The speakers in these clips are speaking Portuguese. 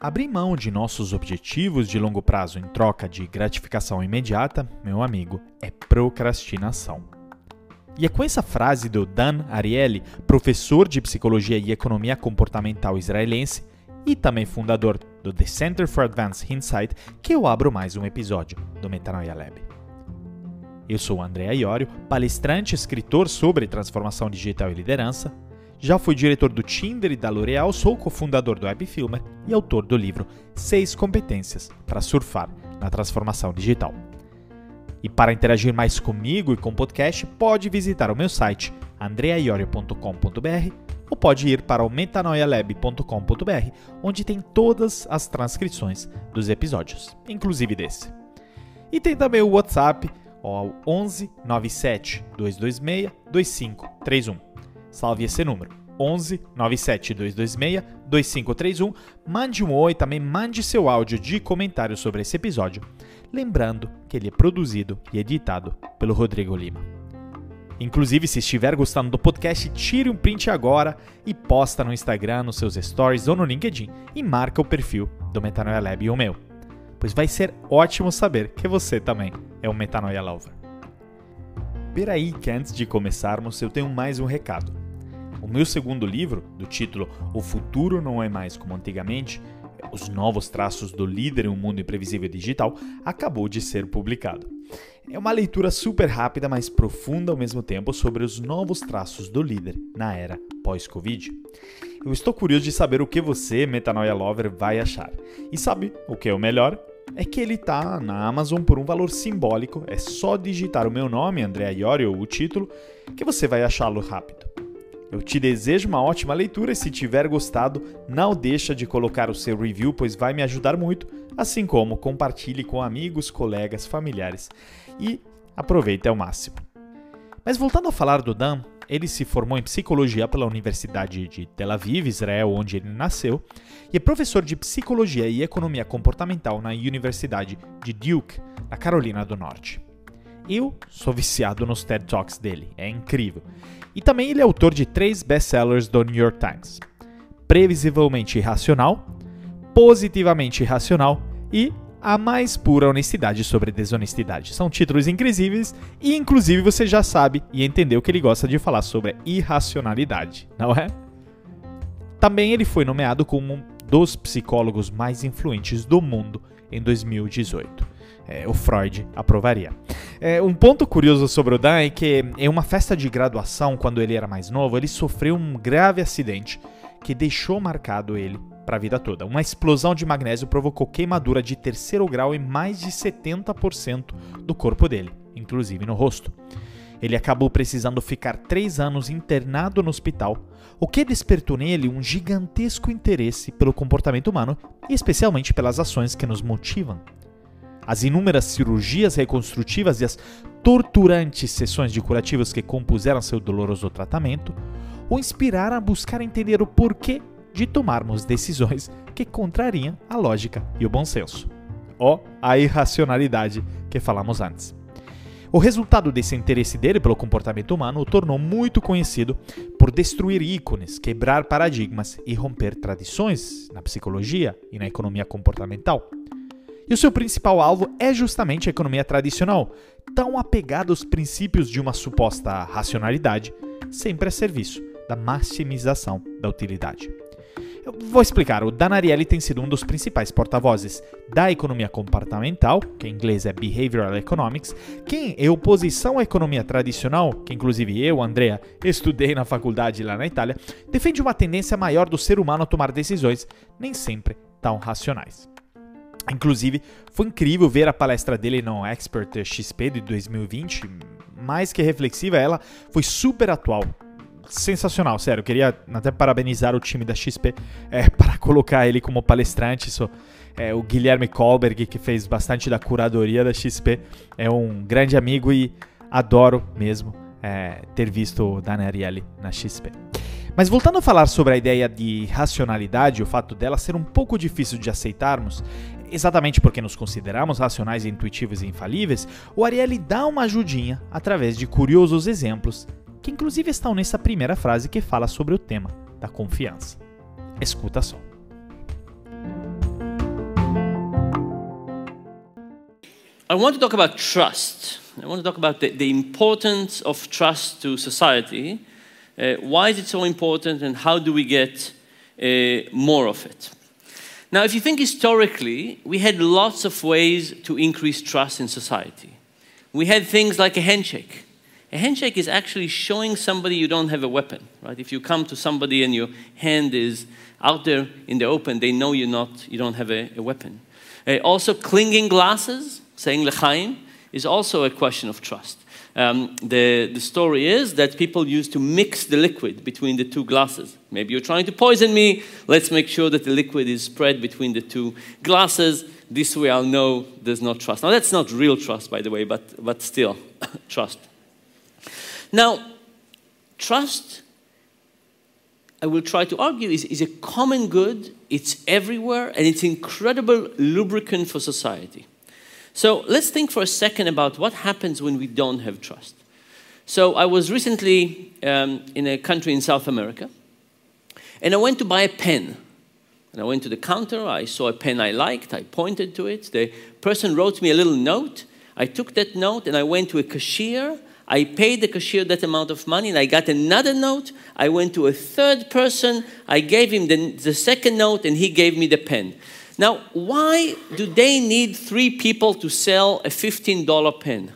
Abrir mão de nossos objetivos de longo prazo em troca de gratificação imediata, meu amigo, é procrastinação. E é com essa frase do Dan Ariely, professor de psicologia e economia comportamental israelense e também fundador do The Center for Advanced Insight, que eu abro mais um episódio do Metanoia Lab. Eu sou André Iorio, palestrante e escritor sobre transformação digital e liderança, já fui diretor do Tinder e da L'Oréal, sou cofundador do Webfilmer e autor do livro 6 competências para surfar na transformação digital. E para interagir mais comigo e com o podcast, pode visitar o meu site andreaiorio.com.br ou pode ir para o metanoialab.com.br, onde tem todas as transcrições dos episódios, inclusive desse. E tem também o WhatsApp ao 11 97 226 2531. Salve esse número. 11 97 226 2531. Mande um oi, também mande seu áudio de comentário sobre esse episódio. Lembrando que ele é produzido e editado pelo Rodrigo Lima. Inclusive, se estiver gostando do podcast, tire um print agora e posta no Instagram, nos seus stories ou no LinkedIn e marca o perfil do Metanoia Lab e o meu. Pois vai ser ótimo saber que você também é um Metanoia Lover. Peraí que antes de começarmos eu tenho mais um recado. O meu segundo livro, do título O Futuro Não É Mais Como Antigamente, Os Novos Traços do Líder em um Mundo Imprevisível Digital, acabou de ser publicado. É uma leitura super rápida, mas profunda ao mesmo tempo sobre os novos traços do líder na era pós-Covid. Eu estou curioso de saber o que você, Metanoia Lover, vai achar. E sabe o que é o melhor? É que ele está na Amazon por um valor simbólico. É só digitar o meu nome, André Iorio, ou o título, que você vai achá-lo rápido. Eu te desejo uma ótima leitura e se tiver gostado, não deixa de colocar o seu review, pois vai me ajudar muito, assim como compartilhe com amigos, colegas, familiares e aproveite ao máximo. Mas voltando a falar do Dan, ele se formou em psicologia pela Universidade de Tel Aviv, Israel, onde ele nasceu, e é professor de psicologia e economia comportamental na Universidade de Duke, na Carolina do Norte. Eu sou viciado nos TED Talks dele, é incrível. E também ele é autor de três best-sellers do New York Times: Previsivelmente Irracional, Positivamente Irracional e A Mais Pura Honestidade sobre Desonestidade. São títulos incríveis e, inclusive, você já sabe e entendeu que ele gosta de falar sobre irracionalidade, não é? Também ele foi nomeado como um dos psicólogos mais influentes do mundo em 2018 é, o Freud aprovaria. É, um ponto curioso sobre o Dan é que em uma festa de graduação, quando ele era mais novo, ele sofreu um grave acidente que deixou marcado ele para a vida toda. Uma explosão de magnésio provocou queimadura de terceiro grau em mais de 70% do corpo dele, inclusive no rosto. Ele acabou precisando ficar três anos internado no hospital, o que despertou nele um gigantesco interesse pelo comportamento humano e especialmente pelas ações que nos motivam as inúmeras cirurgias reconstrutivas e as torturantes sessões de curativos que compuseram seu doloroso tratamento o inspiraram a buscar entender o porquê de tomarmos decisões que contrariam a lógica e o bom senso. Ó, a irracionalidade que falamos antes. O resultado desse interesse dele pelo comportamento humano o tornou muito conhecido por destruir ícones, quebrar paradigmas e romper tradições na psicologia e na economia comportamental. E o seu principal alvo é justamente a economia tradicional, tão apegada aos princípios de uma suposta racionalidade, sempre a serviço da maximização da utilidade. Eu vou explicar. O Danarielli tem sido um dos principais porta-vozes da economia comportamental, que em inglês é Behavioral Economics, que em oposição à economia tradicional, que inclusive eu, Andrea, estudei na faculdade lá na Itália, defende uma tendência maior do ser humano a tomar decisões nem sempre tão racionais. Inclusive, foi incrível ver a palestra dele no Expert XP de 2020, mais que reflexiva, ela foi super atual. Sensacional, sério. Queria até parabenizar o time da XP é, para colocar ele como palestrante. Isso, é, o Guilherme Kolberg, que fez bastante da curadoria da XP, é um grande amigo e adoro mesmo é, ter visto o Danarielli na XP. Mas voltando a falar sobre a ideia de racionalidade, o fato dela ser um pouco difícil de aceitarmos, Exatamente porque nos consideramos racionais, intuitivos e infalíveis, o Ariely dá uma ajudinha através de curiosos exemplos, que inclusive estão nessa primeira frase que fala sobre o tema da confiança. Escuta só. I want to talk about trust. I want to talk about the, the importance of trust to society. Uh, why is it so important and how do we get uh, more of it? Now, if you think historically, we had lots of ways to increase trust in society. We had things like a handshake. A handshake is actually showing somebody you don't have a weapon, right? If you come to somebody and your hand is out there in the open, they know you're not, you don't have a, a weapon. Uh, also, clinging glasses, saying lechaim, is also a question of trust. Um, the, the story is that people used to mix the liquid between the two glasses. Maybe you're trying to poison me. Let's make sure that the liquid is spread between the two glasses. This way I'll know there's no trust. Now, that's not real trust, by the way, but, but still, trust. Now, trust, I will try to argue, is, is a common good. It's everywhere, and it's incredible lubricant for society. So let's think for a second about what happens when we don't have trust. So I was recently um, in a country in South America, and I went to buy a pen. And I went to the counter, I saw a pen I liked, I pointed to it. The person wrote me a little note. I took that note and I went to a cashier. I paid the cashier that amount of money and I got another note. I went to a third person. I gave him the, the second note and he gave me the pen. Now, why do they need three people to sell a $15 pen?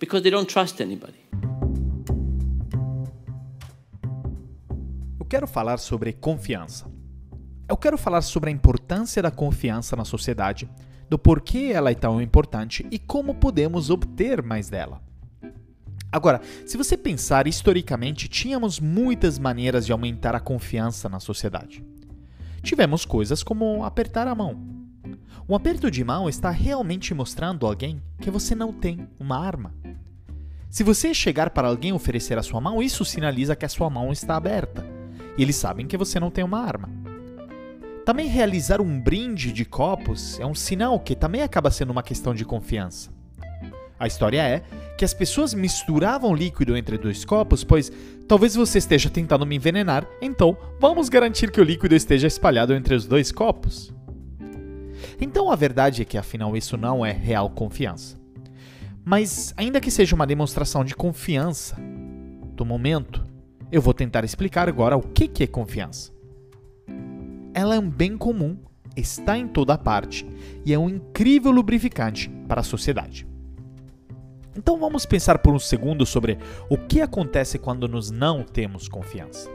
Because they don't trust anybody. Eu quero falar sobre confiança. Eu quero falar sobre a importância da confiança na sociedade, do porquê ela é tão importante e como podemos obter mais dela. Agora, se você pensar historicamente, tínhamos muitas maneiras de aumentar a confiança na sociedade tivemos coisas como apertar a mão. Um aperto de mão está realmente mostrando a alguém que você não tem uma arma. Se você chegar para alguém oferecer a sua mão, isso sinaliza que a sua mão está aberta e eles sabem que você não tem uma arma. Também realizar um brinde de copos é um sinal que também acaba sendo uma questão de confiança. A história é que as pessoas misturavam líquido entre dois copos, pois talvez você esteja tentando me envenenar, então vamos garantir que o líquido esteja espalhado entre os dois copos. Então a verdade é que afinal isso não é real confiança. Mas, ainda que seja uma demonstração de confiança do momento, eu vou tentar explicar agora o que é confiança. Ela é um bem comum, está em toda parte e é um incrível lubrificante para a sociedade. Então vamos pensar por um segundo sobre o que acontece quando nos não temos confiança.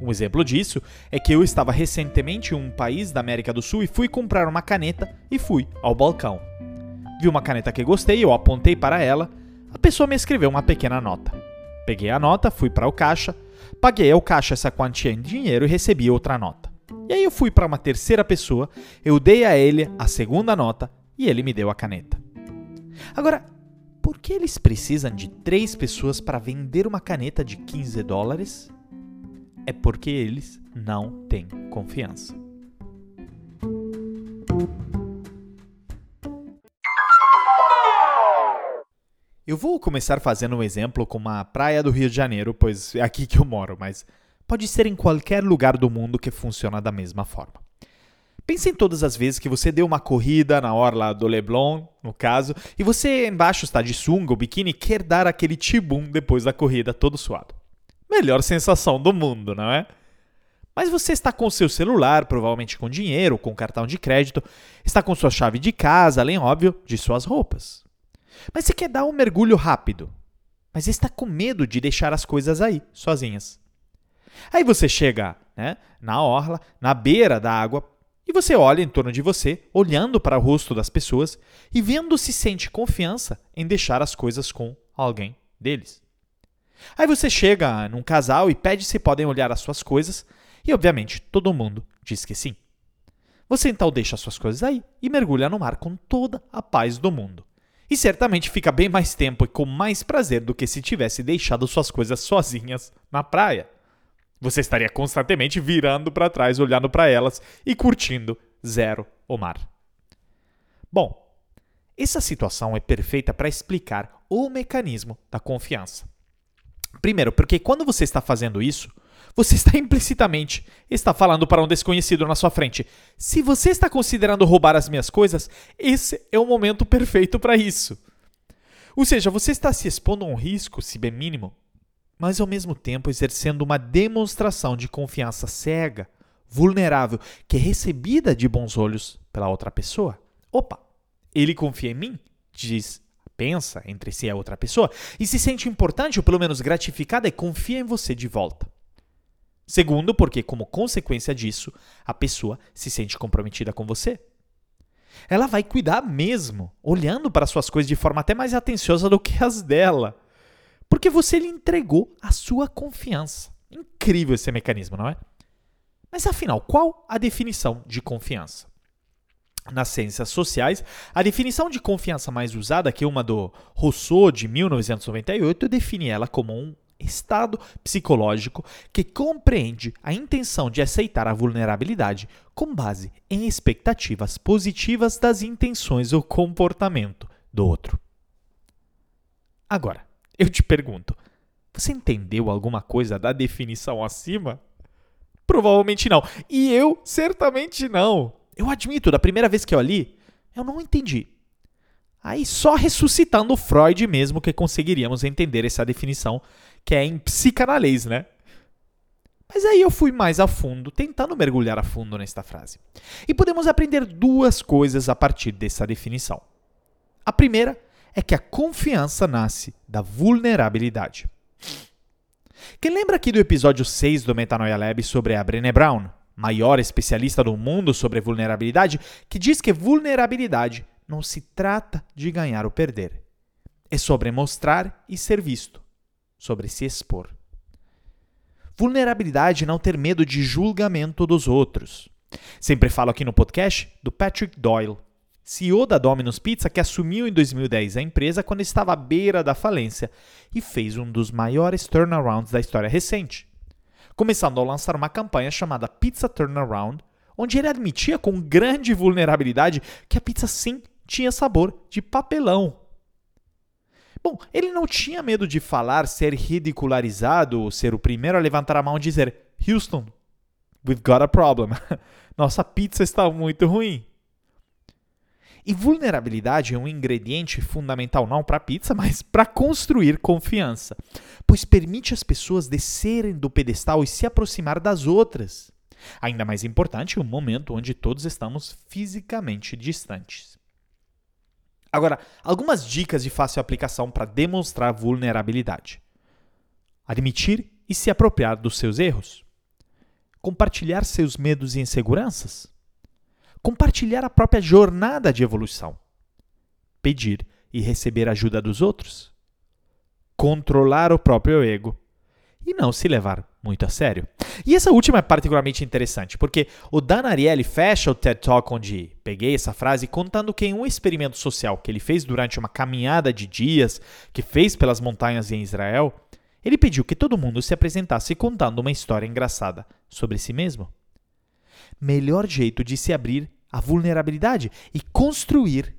Um exemplo disso é que eu estava recentemente em um país da América do Sul e fui comprar uma caneta e fui ao balcão. Vi uma caneta que gostei, eu apontei para ela, a pessoa me escreveu uma pequena nota. Peguei a nota, fui para o caixa, paguei ao caixa essa quantia em dinheiro e recebi outra nota. E aí eu fui para uma terceira pessoa, eu dei a ele a segunda nota e ele me deu a caneta. Agora, por que eles precisam de três pessoas para vender uma caneta de 15 dólares? É porque eles não têm confiança. Eu vou começar fazendo um exemplo com uma praia do Rio de Janeiro, pois é aqui que eu moro, mas pode ser em qualquer lugar do mundo que funciona da mesma forma. Pense em todas as vezes que você deu uma corrida na orla do Leblon, no caso, e você embaixo está de sunga ou biquíni quer dar aquele tibum depois da corrida todo suado. Melhor sensação do mundo, não é? Mas você está com seu celular, provavelmente com dinheiro, com cartão de crédito, está com sua chave de casa, além, óbvio, de suas roupas. Mas você quer dar um mergulho rápido, mas está com medo de deixar as coisas aí, sozinhas. Aí você chega né, na orla, na beira da água, e você olha em torno de você, olhando para o rosto das pessoas e vendo se sente confiança em deixar as coisas com alguém deles. Aí você chega num casal e pede se podem olhar as suas coisas, e obviamente todo mundo diz que sim. Você então deixa as suas coisas aí e mergulha no mar com toda a paz do mundo. E certamente fica bem mais tempo e com mais prazer do que se tivesse deixado suas coisas sozinhas na praia. Você estaria constantemente virando para trás, olhando para elas e curtindo zero o mar. Bom, essa situação é perfeita para explicar o mecanismo da confiança. Primeiro, porque quando você está fazendo isso, você está implicitamente está falando para um desconhecido na sua frente. Se você está considerando roubar as minhas coisas, esse é o momento perfeito para isso. Ou seja, você está se expondo a um risco, se bem mínimo, mas ao mesmo tempo exercendo uma demonstração de confiança cega, vulnerável, que é recebida de bons olhos pela outra pessoa. Opa, ele confia em mim? Diz, pensa entre si a outra pessoa e se sente importante ou pelo menos gratificada e confia em você de volta. Segundo, porque como consequência disso, a pessoa se sente comprometida com você. Ela vai cuidar mesmo, olhando para suas coisas de forma até mais atenciosa do que as dela. Porque você lhe entregou a sua confiança. Incrível esse mecanismo, não é? Mas afinal, qual a definição de confiança? Nas ciências sociais, a definição de confiança mais usada, que é uma do Rousseau de 1998, define ela como um estado psicológico que compreende a intenção de aceitar a vulnerabilidade com base em expectativas positivas das intenções ou comportamento do outro. Agora, eu te pergunto: você entendeu alguma coisa da definição acima? Provavelmente não. E eu certamente não. Eu admito, da primeira vez que eu li, eu não entendi. Aí só ressuscitando Freud mesmo que conseguiríamos entender essa definição, que é em psicanálise, né? Mas aí eu fui mais a fundo, tentando mergulhar a fundo nesta frase. E podemos aprender duas coisas a partir dessa definição. A primeira é que a confiança nasce da vulnerabilidade. Quem lembra aqui do episódio 6 do Metanoia Lab sobre a Brené Brown, maior especialista do mundo sobre vulnerabilidade, que diz que vulnerabilidade não se trata de ganhar ou perder. É sobre mostrar e ser visto, sobre se expor. Vulnerabilidade é não ter medo de julgamento dos outros. Sempre falo aqui no podcast do Patrick Doyle, CEO da Domino's Pizza, que assumiu em 2010 a empresa quando estava à beira da falência e fez um dos maiores turnarounds da história recente, começando a lançar uma campanha chamada Pizza Turnaround, onde ele admitia com grande vulnerabilidade que a pizza sim tinha sabor de papelão. Bom, ele não tinha medo de falar, ser ridicularizado ou ser o primeiro a levantar a mão e dizer: Houston, we've got a problem. Nossa pizza está muito ruim. E vulnerabilidade é um ingrediente fundamental não para pizza, mas para construir confiança, pois permite às pessoas descerem do pedestal e se aproximar das outras. Ainda mais importante, um momento onde todos estamos fisicamente distantes. Agora, algumas dicas de fácil aplicação para demonstrar vulnerabilidade: admitir e se apropriar dos seus erros, compartilhar seus medos e inseguranças compartilhar a própria jornada de evolução, pedir e receber ajuda dos outros, controlar o próprio ego e não se levar muito a sério. E essa última é particularmente interessante, porque o Dan Ariely fecha o TED Talk onde peguei essa frase contando que em um experimento social que ele fez durante uma caminhada de dias que fez pelas montanhas em Israel, ele pediu que todo mundo se apresentasse contando uma história engraçada sobre si mesmo. Melhor jeito de se abrir a vulnerabilidade e construir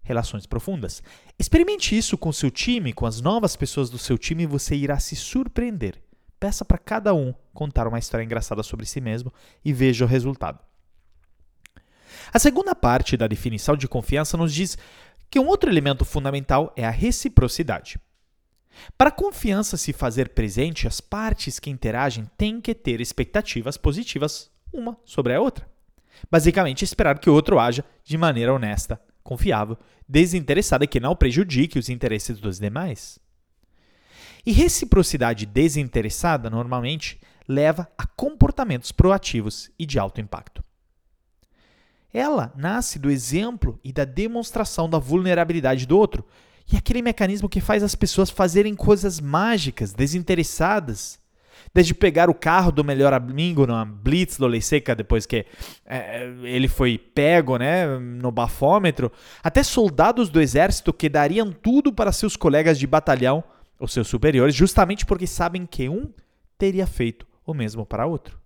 relações profundas. Experimente isso com seu time, com as novas pessoas do seu time e você irá se surpreender. Peça para cada um contar uma história engraçada sobre si mesmo e veja o resultado. A segunda parte da definição de confiança nos diz que um outro elemento fundamental é a reciprocidade. Para a confiança se fazer presente, as partes que interagem têm que ter expectativas positivas uma sobre a outra. Basicamente, esperar que o outro haja de maneira honesta, confiável, desinteressada que não prejudique os interesses dos demais. E reciprocidade desinteressada, normalmente, leva a comportamentos proativos e de alto impacto. Ela nasce do exemplo e da demonstração da vulnerabilidade do outro, e aquele mecanismo que faz as pessoas fazerem coisas mágicas, desinteressadas, desde pegar o carro do melhor amigo na blitz do Seca, depois que é, ele foi pego né, no bafômetro, até soldados do exército que dariam tudo para seus colegas de batalhão, os seus superiores, justamente porque sabem que um teria feito o mesmo para outro.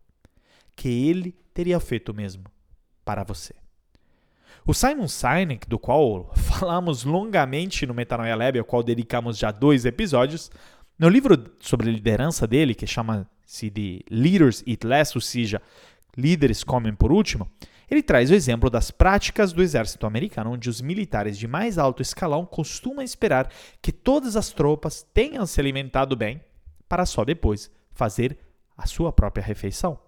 Que ele teria feito o mesmo para você. O Simon Sinek, do qual falamos longamente no Metanoia Lab, ao qual dedicamos já dois episódios, No livro sobre liderança dele, que chama-se de Leaders Eat Less, ou seja, líderes comem por último, ele traz o exemplo das práticas do exército americano, onde os militares de mais alto escalão costumam esperar que todas as tropas tenham se alimentado bem, para só depois fazer a sua própria refeição.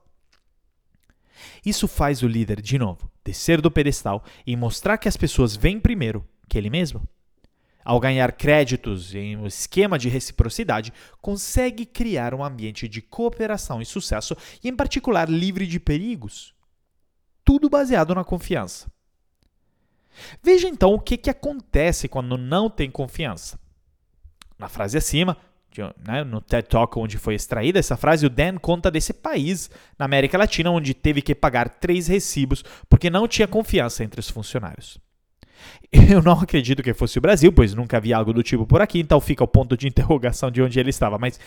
Isso faz o líder, de novo, descer do pedestal e mostrar que as pessoas vêm primeiro que ele mesmo ao ganhar créditos em um esquema de reciprocidade, consegue criar um ambiente de cooperação e sucesso, e em particular livre de perigos. Tudo baseado na confiança. Veja então o que, que acontece quando não tem confiança. Na frase acima, né, no TED Talk onde foi extraída essa frase, o Dan conta desse país na América Latina onde teve que pagar três recibos porque não tinha confiança entre os funcionários. Eu não acredito que fosse o Brasil, pois nunca vi algo do tipo por aqui, então fica o ponto de interrogação de onde ele estava. Mas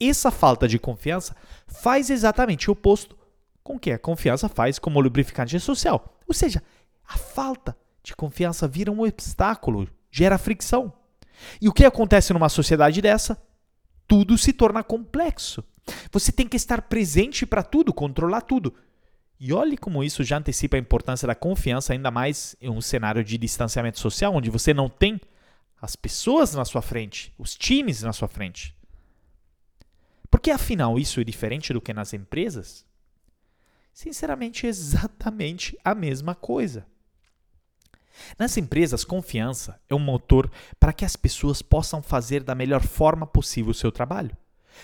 essa falta de confiança faz exatamente o oposto com que a confiança faz como lubrificante social. Ou seja, a falta de confiança vira um obstáculo, gera fricção. E o que acontece numa sociedade dessa? Tudo se torna complexo. Você tem que estar presente para tudo, controlar tudo. E olhe como isso já antecipa a importância da confiança, ainda mais em um cenário de distanciamento social, onde você não tem as pessoas na sua frente, os times na sua frente. Porque afinal isso é diferente do que nas empresas? Sinceramente, é exatamente a mesma coisa. Nas empresas, confiança é um motor para que as pessoas possam fazer da melhor forma possível o seu trabalho,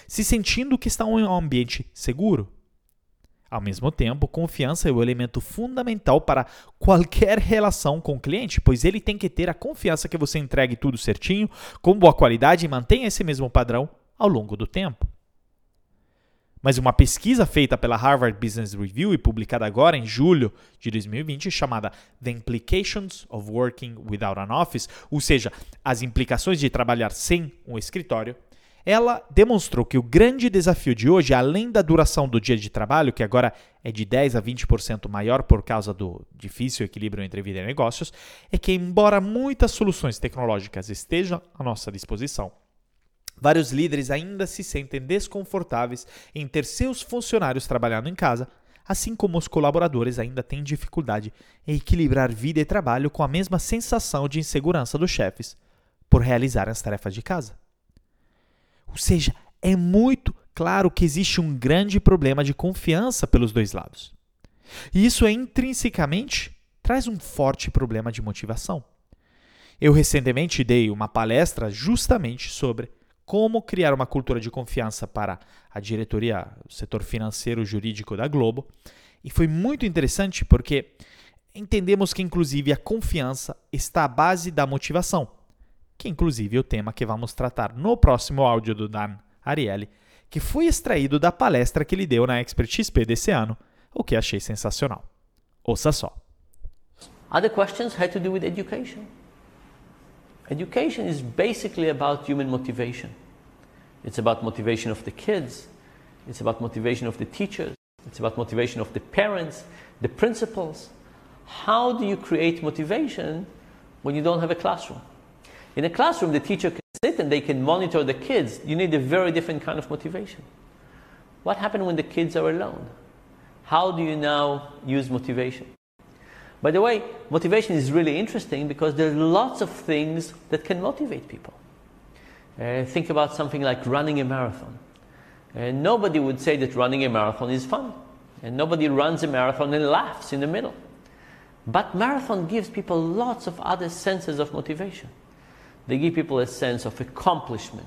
se sentindo que estão em um ambiente seguro, ao mesmo tempo, confiança é o elemento fundamental para qualquer relação com o cliente, pois ele tem que ter a confiança que você entregue tudo certinho, com boa qualidade e mantenha esse mesmo padrão ao longo do tempo. Mas uma pesquisa feita pela Harvard Business Review e publicada agora em julho de 2020, chamada The Implications of Working Without an Office, ou seja, as implicações de trabalhar sem um escritório, ela demonstrou que o grande desafio de hoje, além da duração do dia de trabalho, que agora é de 10 a 20% maior por causa do difícil equilíbrio entre vida e negócios, é que, embora muitas soluções tecnológicas estejam à nossa disposição, vários líderes ainda se sentem desconfortáveis em ter seus funcionários trabalhando em casa, assim como os colaboradores ainda têm dificuldade em equilibrar vida e trabalho com a mesma sensação de insegurança dos chefes por realizar as tarefas de casa. Ou seja, é muito claro que existe um grande problema de confiança pelos dois lados. E isso é intrinsecamente traz um forte problema de motivação. Eu recentemente dei uma palestra justamente sobre como criar uma cultura de confiança para a diretoria, o setor financeiro jurídico da Globo, e foi muito interessante porque entendemos que inclusive a confiança está à base da motivação que inclusive é o tema que vamos tratar no próximo áudio do Dan Ariely, que foi extraído da palestra que ele deu na Expert XP desse ano, o que achei sensacional. Ouça só. Other questions had to do with education. Education is basically about human motivation. It's about motivation of the kids, it's about motivation of the teachers, it's about motivation of the parents, the principals. How do you create motivation when you don't have a classroom? In a classroom, the teacher can sit and they can monitor the kids. You need a very different kind of motivation. What happens when the kids are alone? How do you now use motivation? By the way, motivation is really interesting because there are lots of things that can motivate people. Uh, think about something like running a marathon. Uh, nobody would say that running a marathon is fun. And nobody runs a marathon and laughs in the middle. But marathon gives people lots of other senses of motivation. They give people a sense of accomplishment,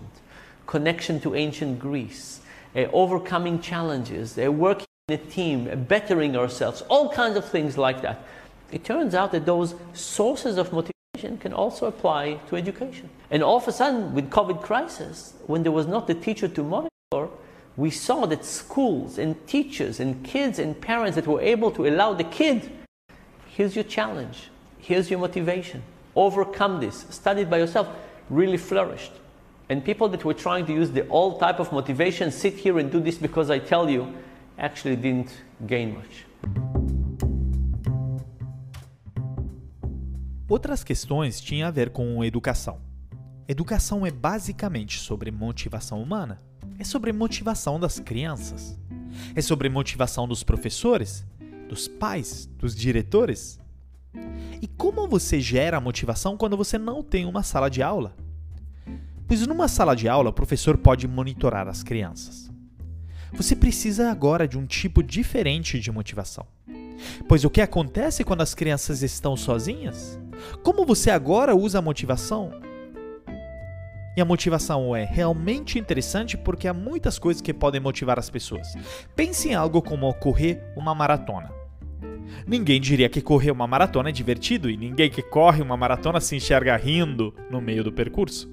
connection to ancient Greece, uh, overcoming challenges, uh, working in a team, uh, bettering ourselves, all kinds of things like that. It turns out that those sources of motivation can also apply to education. And all of a sudden, with COVID crisis, when there was not the teacher to monitor, we saw that schools and teachers and kids and parents that were able to allow the kid, here's your challenge, here's your motivation overcome this, by yourself, really flourished. And people that were trying to use the old type of motivation, sit here and do this because I tell you, actually didn't gain much. Outras questões tinham a ver com educação. educação é basicamente sobre motivação humana. É sobre motivação das crianças. É sobre motivação dos professores, dos pais, dos diretores. E como você gera motivação quando você não tem uma sala de aula? Pois numa sala de aula, o professor pode monitorar as crianças. Você precisa agora de um tipo diferente de motivação. Pois o que acontece quando as crianças estão sozinhas? Como você agora usa a motivação? E a motivação é realmente interessante porque há muitas coisas que podem motivar as pessoas. Pense em algo como correr uma maratona. Ninguém diria que correr uma maratona é divertido e ninguém que corre uma maratona se enxerga rindo no meio do percurso.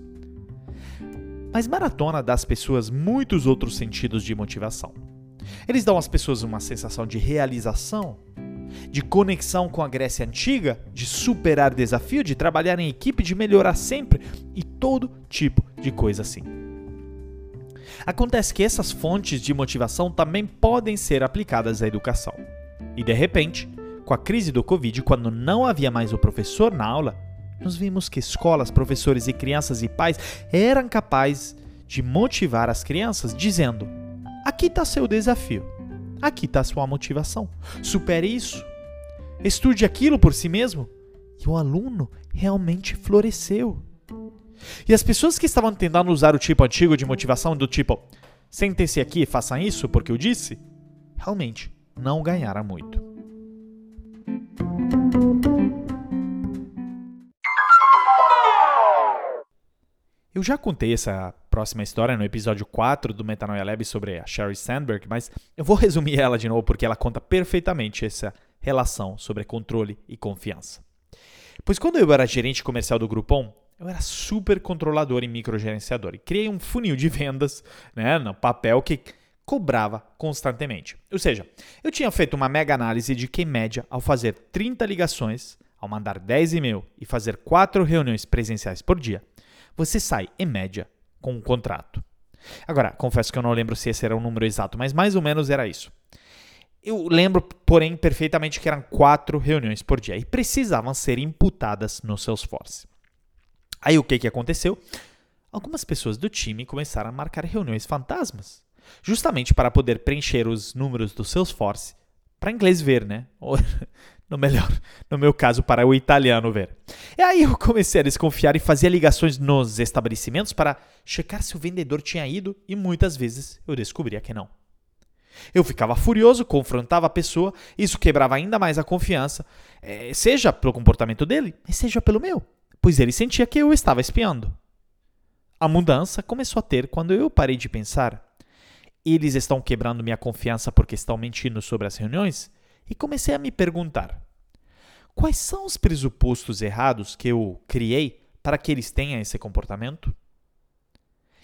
Mas maratona dá às pessoas muitos outros sentidos de motivação. Eles dão às pessoas uma sensação de realização, de conexão com a Grécia antiga, de superar desafio, de trabalhar em equipe, de melhorar sempre e todo tipo de coisa assim. Acontece que essas fontes de motivação também podem ser aplicadas à educação. E de repente, com a crise do Covid, quando não havia mais o professor na aula, nós vimos que escolas, professores e crianças e pais eram capazes de motivar as crianças dizendo: aqui está seu desafio, aqui está sua motivação, supere isso, estude aquilo por si mesmo. E o aluno realmente floresceu. E as pessoas que estavam tentando usar o tipo antigo de motivação, do tipo, sentem-se aqui e façam isso porque eu disse, realmente não ganharam muito. Eu já contei essa próxima história no episódio 4 do Metanoia Lab sobre a Sherry Sandberg, mas eu vou resumir ela de novo porque ela conta perfeitamente essa relação sobre controle e confiança. Pois quando eu era gerente comercial do Groupon, eu era super controlador e microgerenciador e criei um funil de vendas né, no papel que cobrava constantemente. Ou seja, eu tinha feito uma mega análise de que, em média, ao fazer 30 ligações, ao mandar 10 e-mail e fazer 4 reuniões presenciais por dia, você sai, em média, com um contrato. Agora, confesso que eu não lembro se esse era o número exato, mas mais ou menos era isso. Eu lembro, porém, perfeitamente que eram quatro reuniões por dia e precisavam ser imputadas no Salesforce. Aí o que, que aconteceu? Algumas pessoas do time começaram a marcar reuniões fantasmas, justamente para poder preencher os números do Salesforce para inglês ver, né? no melhor, no meu caso, para o italiano ver. E aí eu comecei a desconfiar e fazia ligações nos estabelecimentos para checar se o vendedor tinha ido e muitas vezes eu descobria que não. Eu ficava furioso, confrontava a pessoa, isso quebrava ainda mais a confiança, eh, seja pelo comportamento dele, seja pelo meu, pois ele sentia que eu estava espiando. A mudança começou a ter quando eu parei de pensar: eles estão quebrando minha confiança porque estão mentindo sobre as reuniões? e comecei a me perguntar: quais são os pressupostos errados que eu criei para que eles tenham esse comportamento?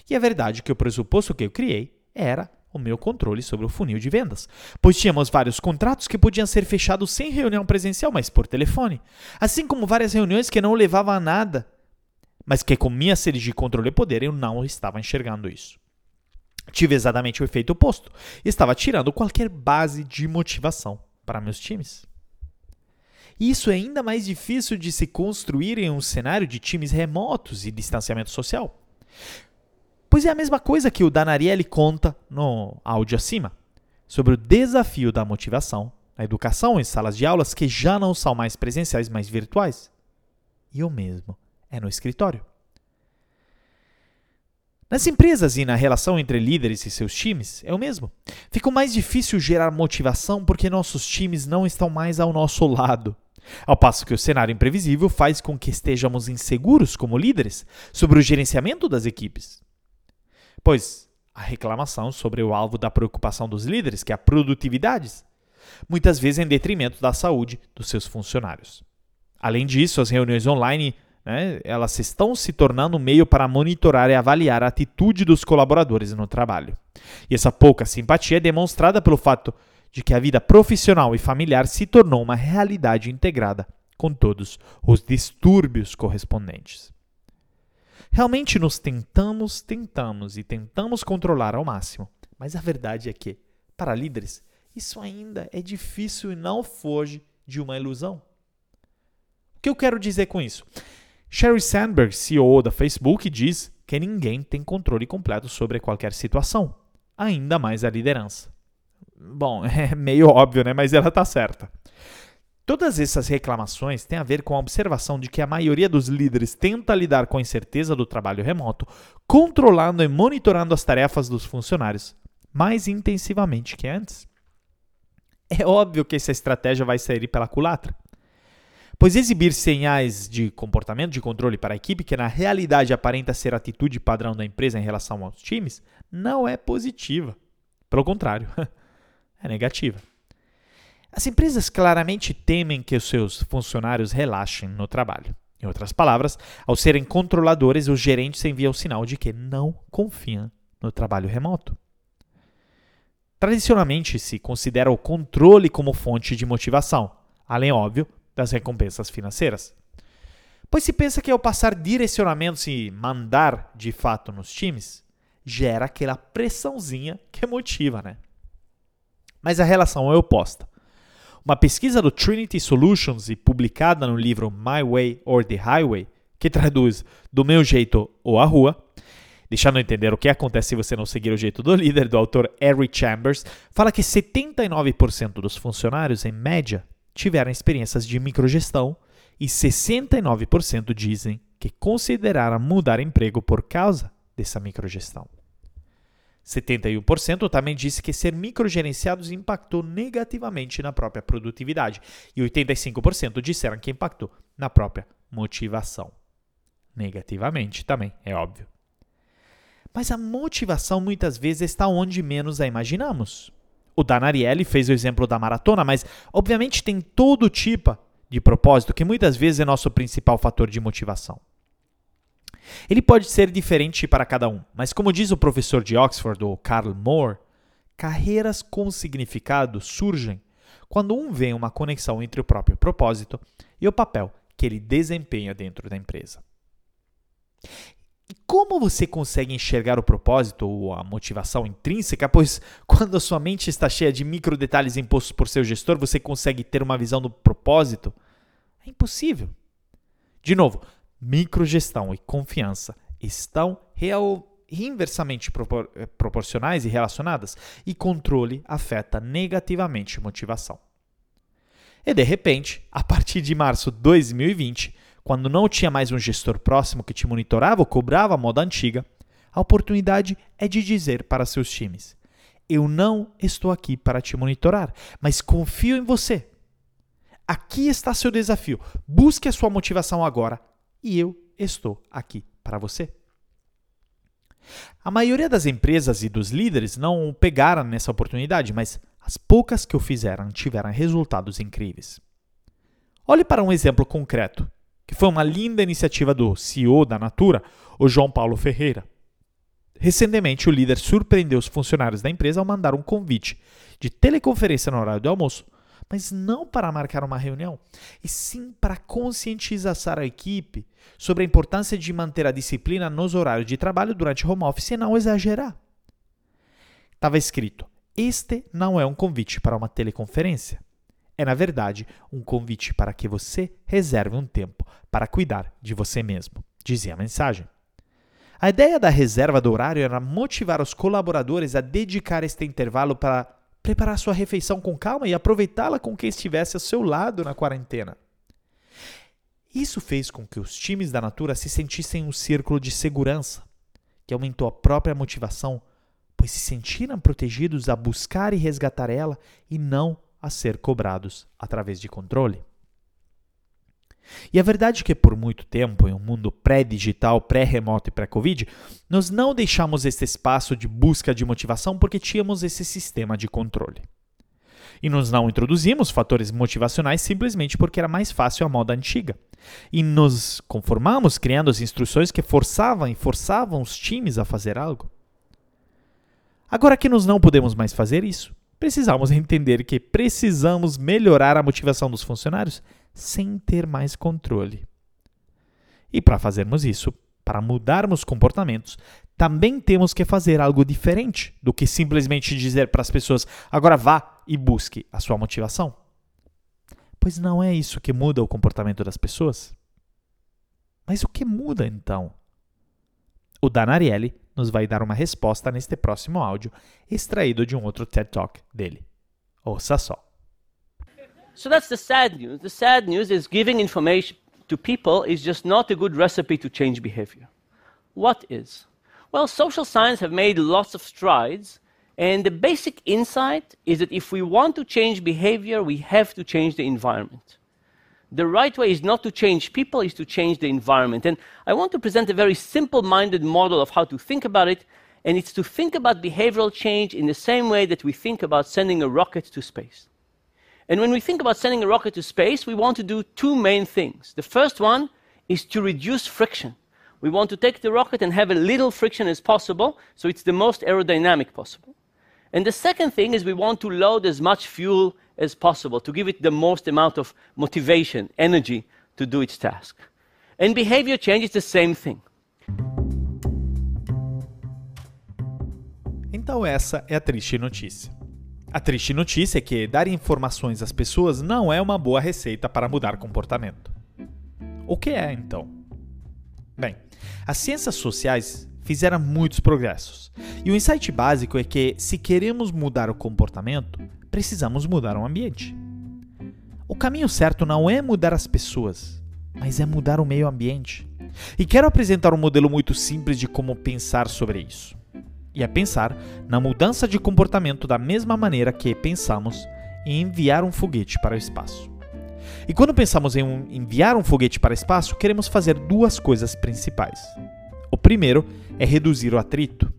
E é verdade que o pressuposto que eu criei era o meu controle sobre o funil de vendas, pois tínhamos vários contratos que podiam ser fechados sem reunião presencial, mas por telefone, assim como várias reuniões que não levavam a nada, mas que com minha sede de controle e poder eu não estava enxergando isso. Tive exatamente o efeito oposto, estava tirando qualquer base de motivação para meus times. Isso é ainda mais difícil de se construir em um cenário de times remotos e distanciamento social. Pois é a mesma coisa que o Danarielli conta no áudio acima, sobre o desafio da motivação na educação em salas de aulas que já não são mais presenciais, mas virtuais. E o mesmo é no escritório. Nas empresas e na relação entre líderes e seus times, é o mesmo. Fica mais difícil gerar motivação porque nossos times não estão mais ao nosso lado. Ao passo que o cenário imprevisível faz com que estejamos inseguros como líderes sobre o gerenciamento das equipes. Pois a reclamação sobre o alvo da preocupação dos líderes, que é a produtividade, muitas vezes em detrimento da saúde dos seus funcionários. Além disso, as reuniões online né, elas estão se tornando um meio para monitorar e avaliar a atitude dos colaboradores no trabalho. E essa pouca simpatia é demonstrada pelo fato de que a vida profissional e familiar se tornou uma realidade integrada, com todos os distúrbios correspondentes. Realmente nos tentamos, tentamos e tentamos controlar ao máximo, mas a verdade é que, para líderes, isso ainda é difícil e não foge de uma ilusão. O que eu quero dizer com isso? Sherry Sandberg, CEO da Facebook, diz que ninguém tem controle completo sobre qualquer situação, ainda mais a liderança. Bom, é meio óbvio, né? Mas ela está certa. Todas essas reclamações têm a ver com a observação de que a maioria dos líderes tenta lidar com a incerteza do trabalho remoto, controlando e monitorando as tarefas dos funcionários mais intensivamente que antes. É óbvio que essa estratégia vai sair pela culatra. Pois exibir sinais de comportamento de controle para a equipe, que na realidade aparenta ser a atitude padrão da empresa em relação aos times, não é positiva. Pelo contrário, é negativa. As empresas claramente temem que os seus funcionários relaxem no trabalho. Em outras palavras, ao serem controladores, os gerentes enviam o sinal de que não confiam no trabalho remoto. Tradicionalmente, se considera o controle como fonte de motivação, além, óbvio, das recompensas financeiras. Pois se pensa que ao passar direcionamentos e mandar de fato nos times, gera aquela pressãozinha que motiva, né? Mas a relação é oposta. Uma pesquisa do Trinity Solutions e publicada no livro My Way or the Highway, que traduz Do Meu Jeito ou a Rua, deixando entender o que acontece se você não seguir o jeito do líder, do autor Eric Chambers, fala que 79% dos funcionários, em média, tiveram experiências de microgestão e 69% dizem que consideraram mudar emprego por causa dessa microgestão. 71% também disse que ser microgerenciados impactou negativamente na própria produtividade e 85% disseram que impactou na própria motivação. Negativamente também, é óbvio. Mas a motivação muitas vezes está onde menos a imaginamos. O Dan Ariely fez o exemplo da maratona, mas obviamente tem todo tipo de propósito que muitas vezes é nosso principal fator de motivação. Ele pode ser diferente para cada um, mas como diz o professor de Oxford, o Carl Moore, carreiras com significado surgem quando um vê uma conexão entre o próprio propósito e o papel que ele desempenha dentro da empresa. E como você consegue enxergar o propósito ou a motivação intrínseca? Pois quando a sua mente está cheia de micro detalhes impostos por seu gestor, você consegue ter uma visão do propósito? É impossível. De novo, microgestão e confiança estão real, inversamente propor, eh, proporcionais e relacionadas, e controle afeta negativamente motivação. E de repente, a partir de março de 2020, quando não tinha mais um gestor próximo que te monitorava ou cobrava a moda antiga, a oportunidade é de dizer para seus times: Eu não estou aqui para te monitorar, mas confio em você. Aqui está seu desafio. Busque a sua motivação agora e eu estou aqui para você. A maioria das empresas e dos líderes não pegaram nessa oportunidade, mas as poucas que o fizeram tiveram resultados incríveis. Olhe para um exemplo concreto, que foi uma linda iniciativa do CEO da Natura, o João Paulo Ferreira. Recentemente, o líder surpreendeu os funcionários da empresa ao mandar um convite de teleconferência no horário do almoço mas não para marcar uma reunião, e sim para conscientizar a equipe sobre a importância de manter a disciplina nos horários de trabalho durante home office e não exagerar. Estava escrito: Este não é um convite para uma teleconferência. É, na verdade, um convite para que você reserve um tempo para cuidar de você mesmo, dizia a mensagem. A ideia da reserva do horário era motivar os colaboradores a dedicar este intervalo para preparar sua refeição com calma e aproveitá-la com quem estivesse ao seu lado na quarentena. Isso fez com que os times da Natura se sentissem um círculo de segurança, que aumentou a própria motivação, pois se sentiram protegidos a buscar e resgatar ela e não a ser cobrados através de controle. E a verdade é que por muito tempo, em um mundo pré-digital, pré-remoto e pré-Covid, nós não deixamos esse espaço de busca de motivação porque tínhamos esse sistema de controle. E nós não introduzimos fatores motivacionais simplesmente porque era mais fácil a moda antiga. E nos conformamos criando as instruções que forçavam e forçavam os times a fazer algo. Agora que nós não podemos mais fazer isso, precisamos entender que precisamos melhorar a motivação dos funcionários sem ter mais controle. E para fazermos isso, para mudarmos comportamentos, também temos que fazer algo diferente do que simplesmente dizer para as pessoas: agora vá e busque a sua motivação. Pois não é isso que muda o comportamento das pessoas. Mas o que muda então? O Dan Ariely nos vai dar uma resposta neste próximo áudio, extraído de um outro TED Talk dele. Ouça só. So that's the sad news. The sad news is giving information to people is just not a good recipe to change behavior. What is? Well, social science have made lots of strides, and the basic insight is that if we want to change behavior, we have to change the environment. The right way is not to change people, is to change the environment. And I want to present a very simple minded model of how to think about it, and it's to think about behavioral change in the same way that we think about sending a rocket to space. And when we think about sending a rocket to space, we want to do two main things. The first one is to reduce friction. We want to take the rocket and have as little friction as possible, so it's the most aerodynamic possible. And the second thing is we want to load as much fuel as possible to give it the most amount of motivation, energy to do its task. And behavior change is the same thing. Então essa é a triste notícia. A triste notícia é que dar informações às pessoas não é uma boa receita para mudar comportamento. O que é então? Bem, as ciências sociais fizeram muitos progressos. E o insight básico é que, se queremos mudar o comportamento, precisamos mudar o ambiente. O caminho certo não é mudar as pessoas, mas é mudar o meio ambiente. E quero apresentar um modelo muito simples de como pensar sobre isso. E é pensar na mudança de comportamento da mesma maneira que pensamos em enviar um foguete para o espaço. E quando pensamos em enviar um foguete para o espaço, queremos fazer duas coisas principais. O primeiro é reduzir o atrito.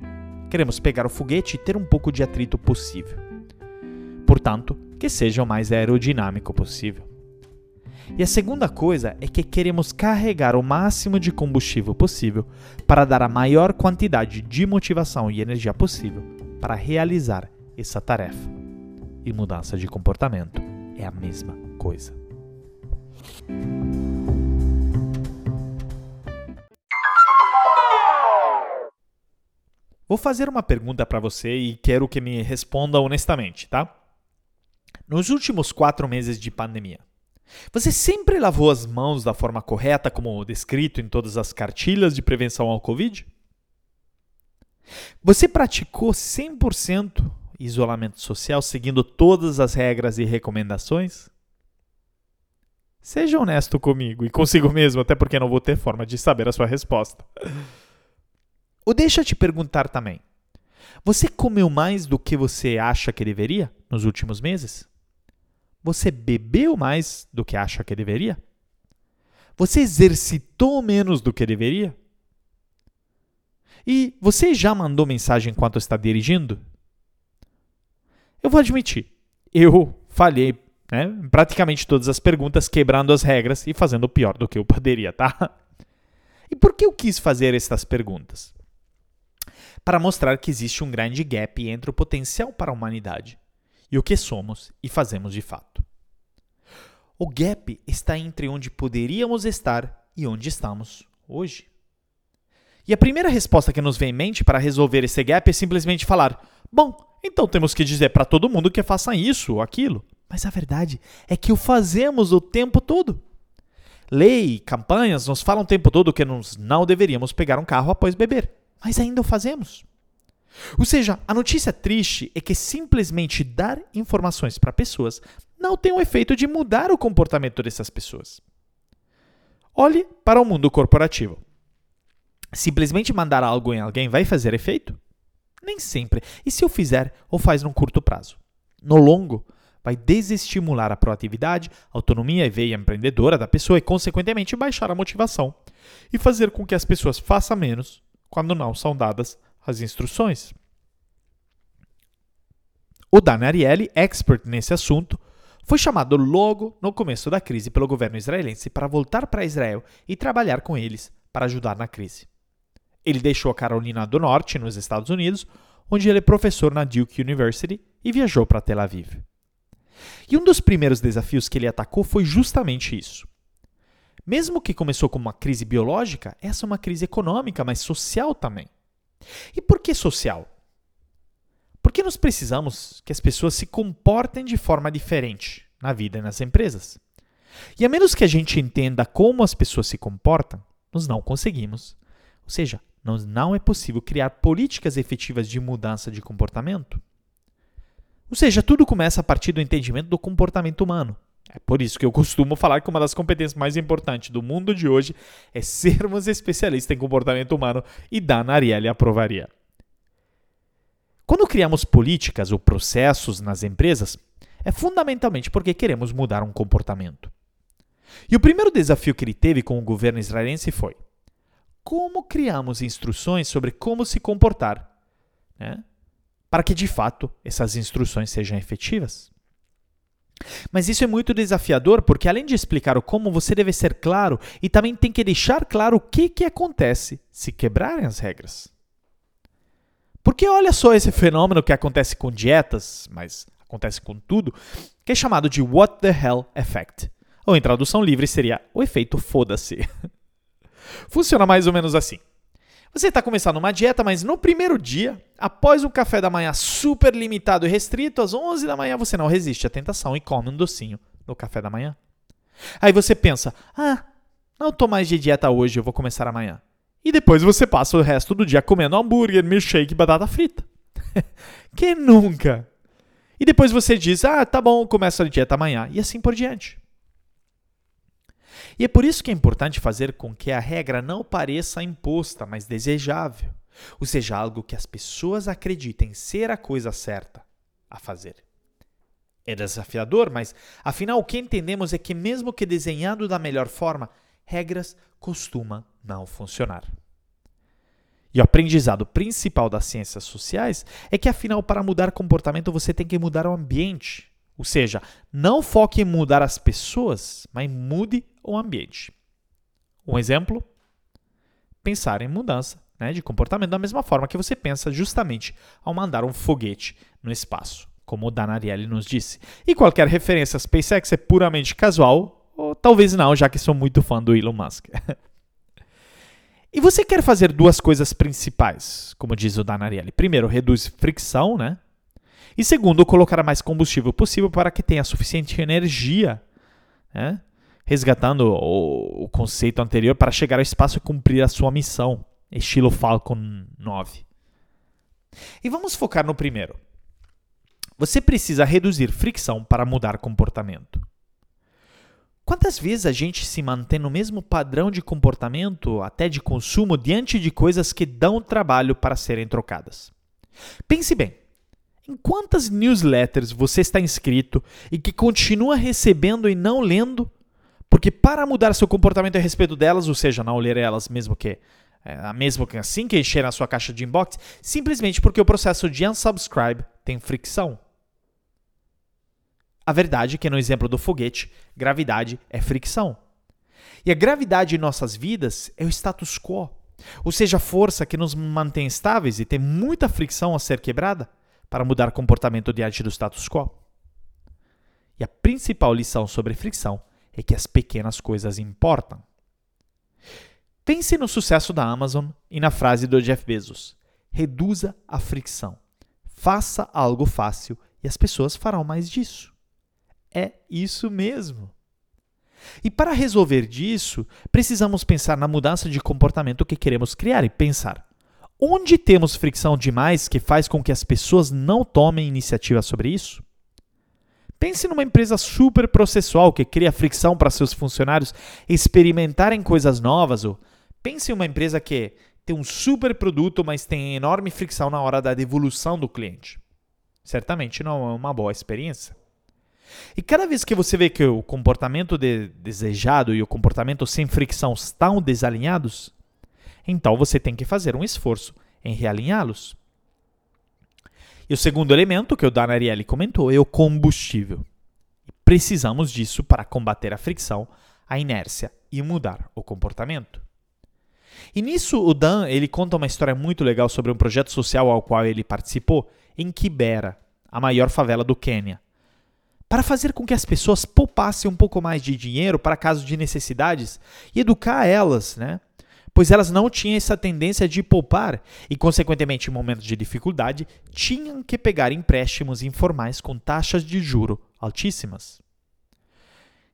Queremos pegar o foguete e ter um pouco de atrito possível. Portanto, que seja o mais aerodinâmico possível. E a segunda coisa é que queremos carregar o máximo de combustível possível para dar a maior quantidade de motivação e energia possível para realizar essa tarefa. E mudança de comportamento é a mesma coisa. Vou fazer uma pergunta para você e quero que me responda honestamente, tá? Nos últimos quatro meses de pandemia, você sempre lavou as mãos da forma correta, como descrito em todas as cartilhas de prevenção ao Covid? Você praticou 100% isolamento social seguindo todas as regras e recomendações? Seja honesto comigo e consigo mesmo, até porque não vou ter forma de saber a sua resposta. Ou deixa te perguntar também: você comeu mais do que você acha que deveria nos últimos meses? Você bebeu mais do que acha que deveria? Você exercitou menos do que deveria? E você já mandou mensagem enquanto está dirigindo? Eu vou admitir, eu falhei né, praticamente todas as perguntas, quebrando as regras e fazendo pior do que eu poderia, tá? E por que eu quis fazer estas perguntas? Para mostrar que existe um grande gap entre o potencial para a humanidade e o que somos e fazemos de fato. O gap está entre onde poderíamos estar e onde estamos hoje. E a primeira resposta que nos vem em mente para resolver esse gap é simplesmente falar: bom, então temos que dizer para todo mundo que faça isso ou aquilo. Mas a verdade é que o fazemos o tempo todo. Lei, campanhas nos falam o tempo todo que nós não deveríamos pegar um carro após beber, mas ainda o fazemos. Ou seja, a notícia triste é que simplesmente dar informações para pessoas não tem o efeito de mudar o comportamento dessas pessoas. Olhe para o mundo corporativo. Simplesmente mandar algo em alguém vai fazer efeito? Nem sempre. E se eu fizer, ou faz num curto prazo? No longo, vai desestimular a proatividade, autonomia e veia empreendedora da pessoa e, consequentemente, baixar a motivação e fazer com que as pessoas façam menos quando não são dadas as instruções. O Dan Ariely, expert nesse assunto, foi chamado logo no começo da crise pelo governo israelense para voltar para Israel e trabalhar com eles para ajudar na crise. Ele deixou a Carolina do Norte, nos Estados Unidos, onde ele é professor na Duke University, e viajou para Tel Aviv. E um dos primeiros desafios que ele atacou foi justamente isso. Mesmo que começou como uma crise biológica, essa é uma crise econômica, mas social também. E por que social? Porque nós precisamos que as pessoas se comportem de forma diferente na vida e nas empresas. E a menos que a gente entenda como as pessoas se comportam, nós não conseguimos. Ou seja, nós não é possível criar políticas efetivas de mudança de comportamento. Ou seja, tudo começa a partir do entendimento do comportamento humano. É por isso que eu costumo falar que uma das competências mais importantes do mundo de hoje é sermos especialistas em comportamento humano e Dan Ariely aprovaria. Quando criamos políticas ou processos nas empresas, é fundamentalmente porque queremos mudar um comportamento. E o primeiro desafio que ele teve com o governo israelense foi: como criamos instruções sobre como se comportar, né? para que de fato essas instruções sejam efetivas? Mas isso é muito desafiador porque, além de explicar o como, você deve ser claro e também tem que deixar claro o que, que acontece se quebrarem as regras. Porque olha só esse fenômeno que acontece com dietas, mas acontece com tudo, que é chamado de What the Hell Effect. Ou em tradução livre seria o efeito foda-se. Funciona mais ou menos assim. Você está começando uma dieta, mas no primeiro dia, após um café da manhã super limitado e restrito, às 11 da manhã você não resiste à tentação e come um docinho no café da manhã. Aí você pensa: ah, não estou mais de dieta hoje, eu vou começar amanhã. E depois você passa o resto do dia comendo hambúrguer, milkshake e batata frita. que nunca! E depois você diz: ah, tá bom, começa a dieta amanhã. E assim por diante. E é por isso que é importante fazer com que a regra não pareça imposta, mas desejável. Ou seja, algo que as pessoas acreditem ser a coisa certa a fazer. É desafiador, mas afinal o que entendemos é que, mesmo que desenhado da melhor forma, regras costumam não funcionar. E o aprendizado principal das ciências sociais é que, afinal, para mudar comportamento você tem que mudar o ambiente. Ou seja, não foque em mudar as pessoas, mas mude o ambiente. Um exemplo: pensar em mudança né, de comportamento da mesma forma que você pensa justamente ao mandar um foguete no espaço, como o Danarielli nos disse. E qualquer referência a SpaceX é puramente casual, ou talvez não, já que sou muito fã do Elon Musk. e você quer fazer duas coisas principais, como diz o Danarielli. Primeiro, reduz fricção, né? E segundo, colocar mais combustível possível para que tenha suficiente energia, né? resgatando o, o conceito anterior para chegar ao espaço e cumprir a sua missão, estilo Falcon 9. E vamos focar no primeiro. Você precisa reduzir fricção para mudar comportamento. Quantas vezes a gente se mantém no mesmo padrão de comportamento, até de consumo, diante de coisas que dão trabalho para serem trocadas? Pense bem. Em quantas newsletters você está inscrito e que continua recebendo e não lendo? Porque para mudar seu comportamento a respeito delas, ou seja, não ler elas mesmo que é, mesmo que assim que encher a sua caixa de inbox, simplesmente porque o processo de unsubscribe tem fricção. A verdade é que no exemplo do foguete, gravidade é fricção. E a gravidade em nossas vidas é o status quo, ou seja, a força que nos mantém estáveis e tem muita fricção a ser quebrada para mudar comportamento diante do status quo. E a principal lição sobre fricção é que as pequenas coisas importam. Pense no sucesso da Amazon e na frase do Jeff Bezos: reduza a fricção. Faça algo fácil e as pessoas farão mais disso. É isso mesmo. E para resolver disso, precisamos pensar na mudança de comportamento que queremos criar e pensar: Onde temos fricção demais que faz com que as pessoas não tomem iniciativa sobre isso? Pense numa empresa super processual que cria fricção para seus funcionários experimentarem coisas novas, ou pense em uma empresa que tem um super produto, mas tem enorme fricção na hora da devolução do cliente. Certamente não é uma boa experiência. E cada vez que você vê que o comportamento de desejado e o comportamento sem fricção estão desalinhados, então você tem que fazer um esforço em realinhá-los. E o segundo elemento que o Danarielli comentou é o combustível. Precisamos disso para combater a fricção, a inércia e mudar o comportamento. E nisso o Dan ele conta uma história muito legal sobre um projeto social ao qual ele participou em Kibera, a maior favela do Quênia, para fazer com que as pessoas poupassem um pouco mais de dinheiro para casos de necessidades e educar elas, né, pois elas não tinham essa tendência de poupar e, consequentemente, em momentos de dificuldade, tinham que pegar empréstimos informais com taxas de juro altíssimas.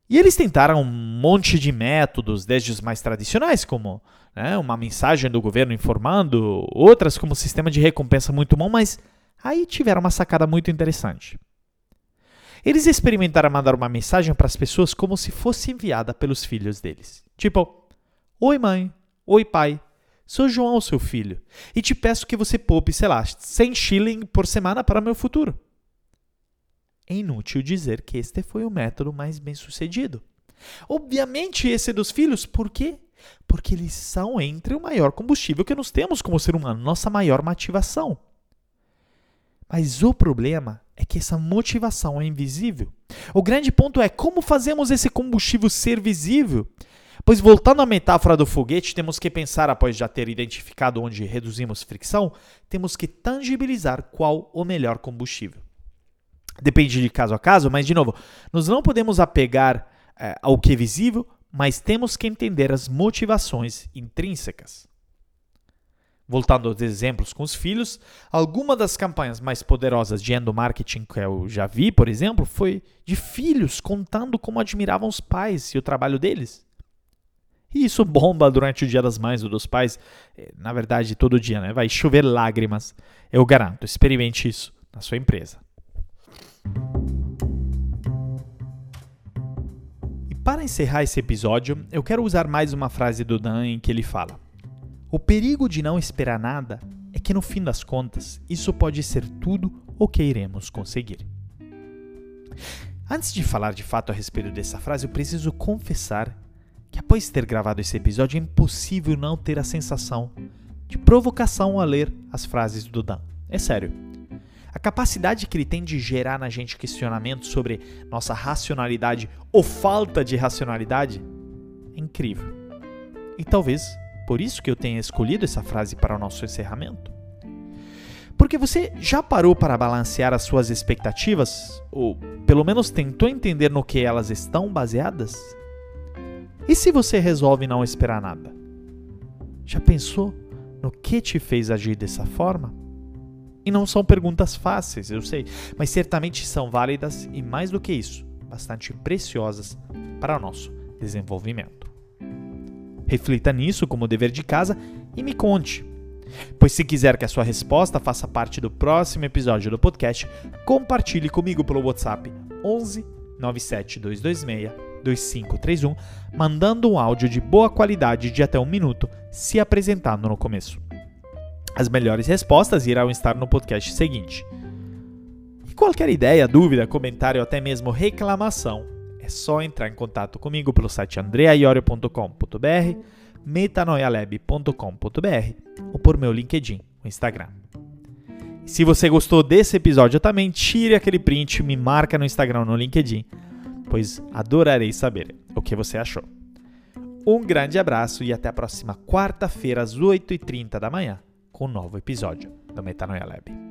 E eles tentaram um monte de métodos, desde os mais tradicionais, como né, uma mensagem do governo informando, outras como sistema de recompensa muito bom, mas aí tiveram uma sacada muito interessante. Eles experimentaram mandar uma mensagem para as pessoas como se fosse enviada pelos filhos deles. Tipo, Oi mãe, oi pai, sou João, seu filho, e te peço que você poupe, sei lá, 100 shilling por semana para meu futuro. É inútil dizer que este foi o método mais bem sucedido. Obviamente, esse dos filhos, por quê? Porque eles são entre o maior combustível que nós temos como ser humano, nossa maior motivação. Mas o problema é que essa motivação é invisível. O grande ponto é como fazemos esse combustível ser visível. Pois, voltando à metáfora do foguete, temos que pensar, após já ter identificado onde reduzimos fricção, temos que tangibilizar qual o melhor combustível. Depende de caso a caso, mas de novo, nós não podemos apegar é, ao que é visível, mas temos que entender as motivações intrínsecas. Voltando aos exemplos com os filhos, alguma das campanhas mais poderosas de endomarketing que eu já vi, por exemplo, foi de filhos contando como admiravam os pais e o trabalho deles. E isso bomba durante o Dia das Mães ou dos Pais, é, na verdade, todo dia, né? Vai chover lágrimas. Eu garanto, experimente isso na sua empresa. E para encerrar esse episódio, eu quero usar mais uma frase do Dan em que ele fala: O perigo de não esperar nada é que no fim das contas, isso pode ser tudo o que iremos conseguir. Antes de falar de fato a respeito dessa frase, eu preciso confessar que após ter gravado esse episódio é impossível não ter a sensação de provocação a ler as frases do Dan. É sério. A capacidade que ele tem de gerar na gente questionamento sobre nossa racionalidade ou falta de racionalidade é incrível. E talvez por isso que eu tenha escolhido essa frase para o nosso encerramento. Porque você já parou para balancear as suas expectativas? Ou pelo menos tentou entender no que elas estão baseadas? E se você resolve não esperar nada? Já pensou no que te fez agir dessa forma? E não são perguntas fáceis, eu sei, mas certamente são válidas e, mais do que isso, bastante preciosas para o nosso desenvolvimento. Reflita nisso como dever de casa e me conte. Pois se quiser que a sua resposta faça parte do próximo episódio do podcast, compartilhe comigo pelo WhatsApp 11 97226 2531, mandando um áudio de boa qualidade de até um minuto, se apresentando no começo. As melhores respostas irão estar no podcast seguinte. E qualquer ideia, dúvida, comentário ou até mesmo reclamação, é só entrar em contato comigo pelo site andreaiorio.com.br, metanoialab.com.br ou por meu LinkedIn, o Instagram. Se você gostou desse episódio também, tire aquele print, me marca no Instagram no LinkedIn, pois adorarei saber o que você achou. Um grande abraço e até a próxima quarta-feira às 8h30 da manhã com um novo episódio do Metanoia Lab.